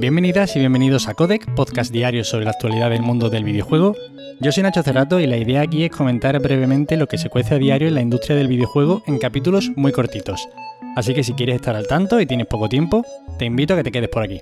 Bienvenidas y bienvenidos a Codec, podcast diario sobre la actualidad del mundo del videojuego. Yo soy Nacho Cerrato y la idea aquí es comentar brevemente lo que se cuece a diario en la industria del videojuego en capítulos muy cortitos. Así que si quieres estar al tanto y tienes poco tiempo, te invito a que te quedes por aquí.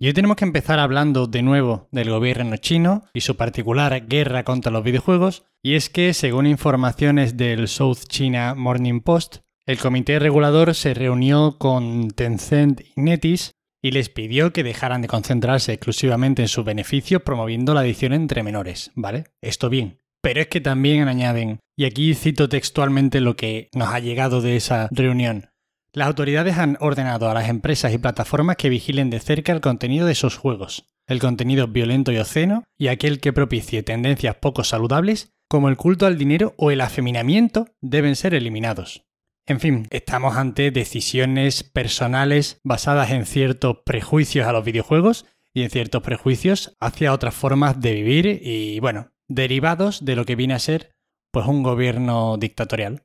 Y hoy tenemos que empezar hablando de nuevo del gobierno chino y su particular guerra contra los videojuegos, y es que según informaciones del South China Morning Post, el comité regulador se reunió con Tencent y Netis y les pidió que dejaran de concentrarse exclusivamente en sus beneficios promoviendo la edición entre menores, ¿vale? Esto bien. Pero es que también añaden, y aquí cito textualmente lo que nos ha llegado de esa reunión, las autoridades han ordenado a las empresas y plataformas que vigilen de cerca el contenido de esos juegos, el contenido violento y obsceno y aquel que propicie tendencias poco saludables, como el culto al dinero o el afeminamiento, deben ser eliminados. En fin, estamos ante decisiones personales basadas en ciertos prejuicios a los videojuegos y en ciertos prejuicios hacia otras formas de vivir y, bueno, derivados de lo que viene a ser pues un gobierno dictatorial.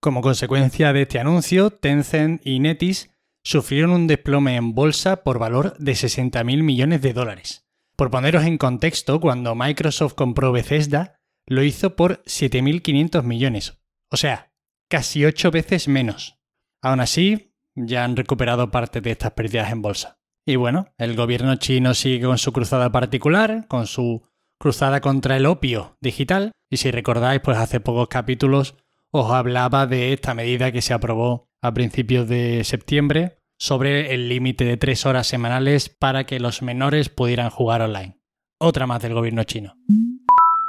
Como consecuencia de este anuncio, Tencent y Netis sufrieron un desplome en bolsa por valor de 60.000 millones de dólares. Por poneros en contexto, cuando Microsoft compró Bethesda, lo hizo por 7.500 millones, o sea, casi 8 veces menos. Aún así, ya han recuperado parte de estas pérdidas en bolsa. Y bueno, el gobierno chino sigue con su cruzada particular, con su cruzada contra el opio digital, y si recordáis, pues hace pocos capítulos os hablaba de esta medida que se aprobó a principios de septiembre sobre el límite de tres horas semanales para que los menores pudieran jugar online. Otra más del gobierno chino.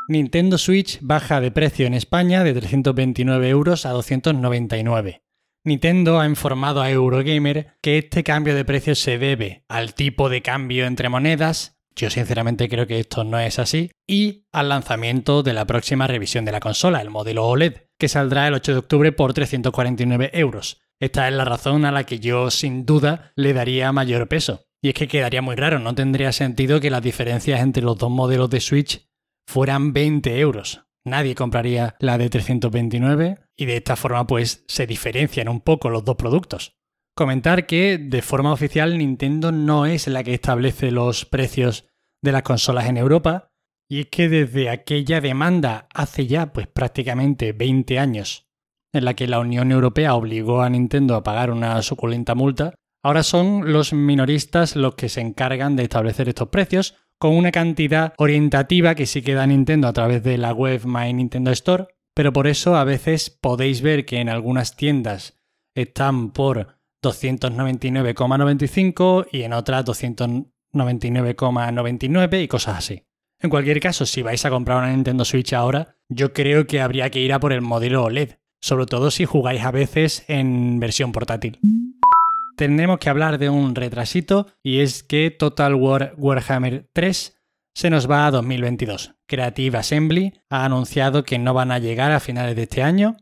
Nintendo Switch baja de precio en España de 329 euros a 299. Nintendo ha informado a Eurogamer que este cambio de precio se debe al tipo de cambio entre monedas, yo sinceramente creo que esto no es así, y al lanzamiento de la próxima revisión de la consola, el modelo OLED, que saldrá el 8 de octubre por 349 euros. Esta es la razón a la que yo sin duda le daría mayor peso. Y es que quedaría muy raro, no tendría sentido que las diferencias entre los dos modelos de Switch fueran 20 euros. Nadie compraría la de 329 y de esta forma pues se diferencian un poco los dos productos. Comentar que de forma oficial Nintendo no es la que establece los precios de las consolas en Europa, y es que desde aquella demanda hace ya pues prácticamente 20 años en la que la Unión Europea obligó a Nintendo a pagar una suculenta multa, ahora son los minoristas los que se encargan de establecer estos precios con una cantidad orientativa que sí que da Nintendo a través de la web My Nintendo Store, pero por eso a veces podéis ver que en algunas tiendas están por 299,95 y en otras 299,99 y cosas así. En cualquier caso, si vais a comprar una Nintendo Switch ahora, yo creo que habría que ir a por el modelo OLED, sobre todo si jugáis a veces en versión portátil. Tendremos que hablar de un retrasito y es que Total War Warhammer 3 se nos va a 2022. Creative Assembly ha anunciado que no van a llegar a finales de este año,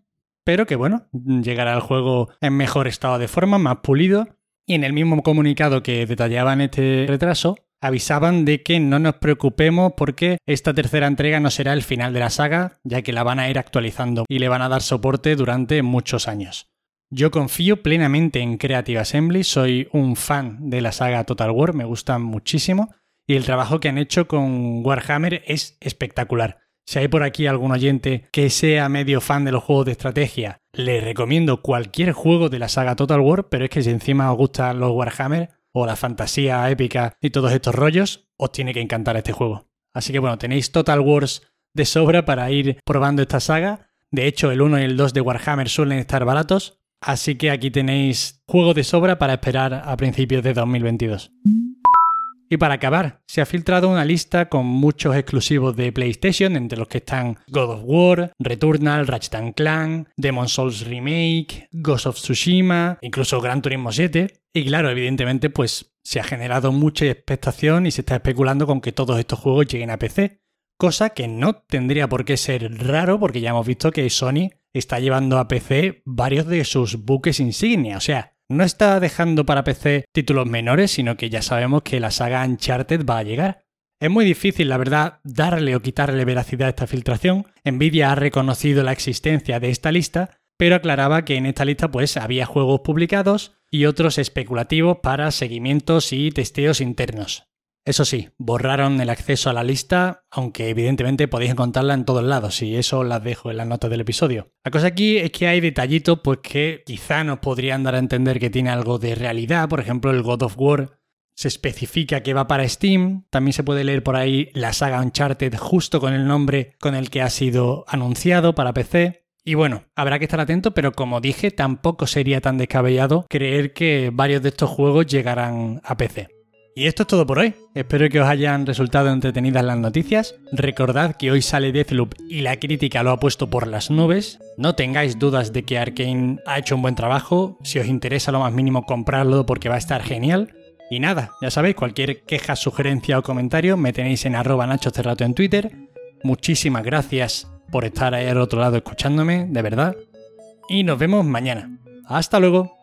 pero que bueno, llegará el juego en mejor estado de forma, más pulido, y en el mismo comunicado que detallaban este retraso, avisaban de que no nos preocupemos porque esta tercera entrega no será el final de la saga, ya que la van a ir actualizando y le van a dar soporte durante muchos años. Yo confío plenamente en Creative Assembly, soy un fan de la saga Total War, me gusta muchísimo y el trabajo que han hecho con Warhammer es espectacular. Si hay por aquí algún oyente que sea medio fan de los juegos de estrategia, le recomiendo cualquier juego de la saga Total War, pero es que si encima os gustan los Warhammer, o la fantasía épica y todos estos rollos, os tiene que encantar este juego. Así que bueno, tenéis Total Wars de sobra para ir probando esta saga. De hecho, el 1 y el 2 de Warhammer suelen estar baratos, así que aquí tenéis juego de sobra para esperar a principios de 2022. Y para acabar, se ha filtrado una lista con muchos exclusivos de PlayStation, entre los que están God of War, Returnal, Ratchet Clank, Demon Souls Remake, Ghost of Tsushima, incluso Gran Turismo 7. Y claro, evidentemente, pues se ha generado mucha expectación y se está especulando con que todos estos juegos lleguen a PC. Cosa que no tendría por qué ser raro, porque ya hemos visto que Sony está llevando a PC varios de sus buques insignia. O sea, no está dejando para PC títulos menores, sino que ya sabemos que la saga Uncharted va a llegar. Es muy difícil, la verdad, darle o quitarle veracidad a esta filtración. Nvidia ha reconocido la existencia de esta lista, pero aclaraba que en esta lista pues había juegos publicados y otros especulativos para seguimientos y testeos internos. Eso sí, borraron el acceso a la lista, aunque evidentemente podéis encontrarla en todos lados, y eso las dejo en las notas del episodio. La cosa aquí es que hay detallitos pues que quizá nos podrían dar a entender que tiene algo de realidad, por ejemplo el God of War se especifica que va para Steam, también se puede leer por ahí la saga Uncharted justo con el nombre con el que ha sido anunciado para PC. Y bueno, habrá que estar atento, pero como dije, tampoco sería tan descabellado creer que varios de estos juegos llegarán a PC. Y esto es todo por hoy. Espero que os hayan resultado entretenidas las noticias. Recordad que hoy sale Deathloop y la crítica lo ha puesto por las nubes. No tengáis dudas de que Arkane ha hecho un buen trabajo. Si os interesa lo más mínimo comprarlo porque va a estar genial. Y nada, ya sabéis, cualquier queja, sugerencia o comentario me tenéis en arroba Nacho Cerrato en Twitter. Muchísimas gracias por estar ahí al otro lado escuchándome, de verdad. Y nos vemos mañana. Hasta luego.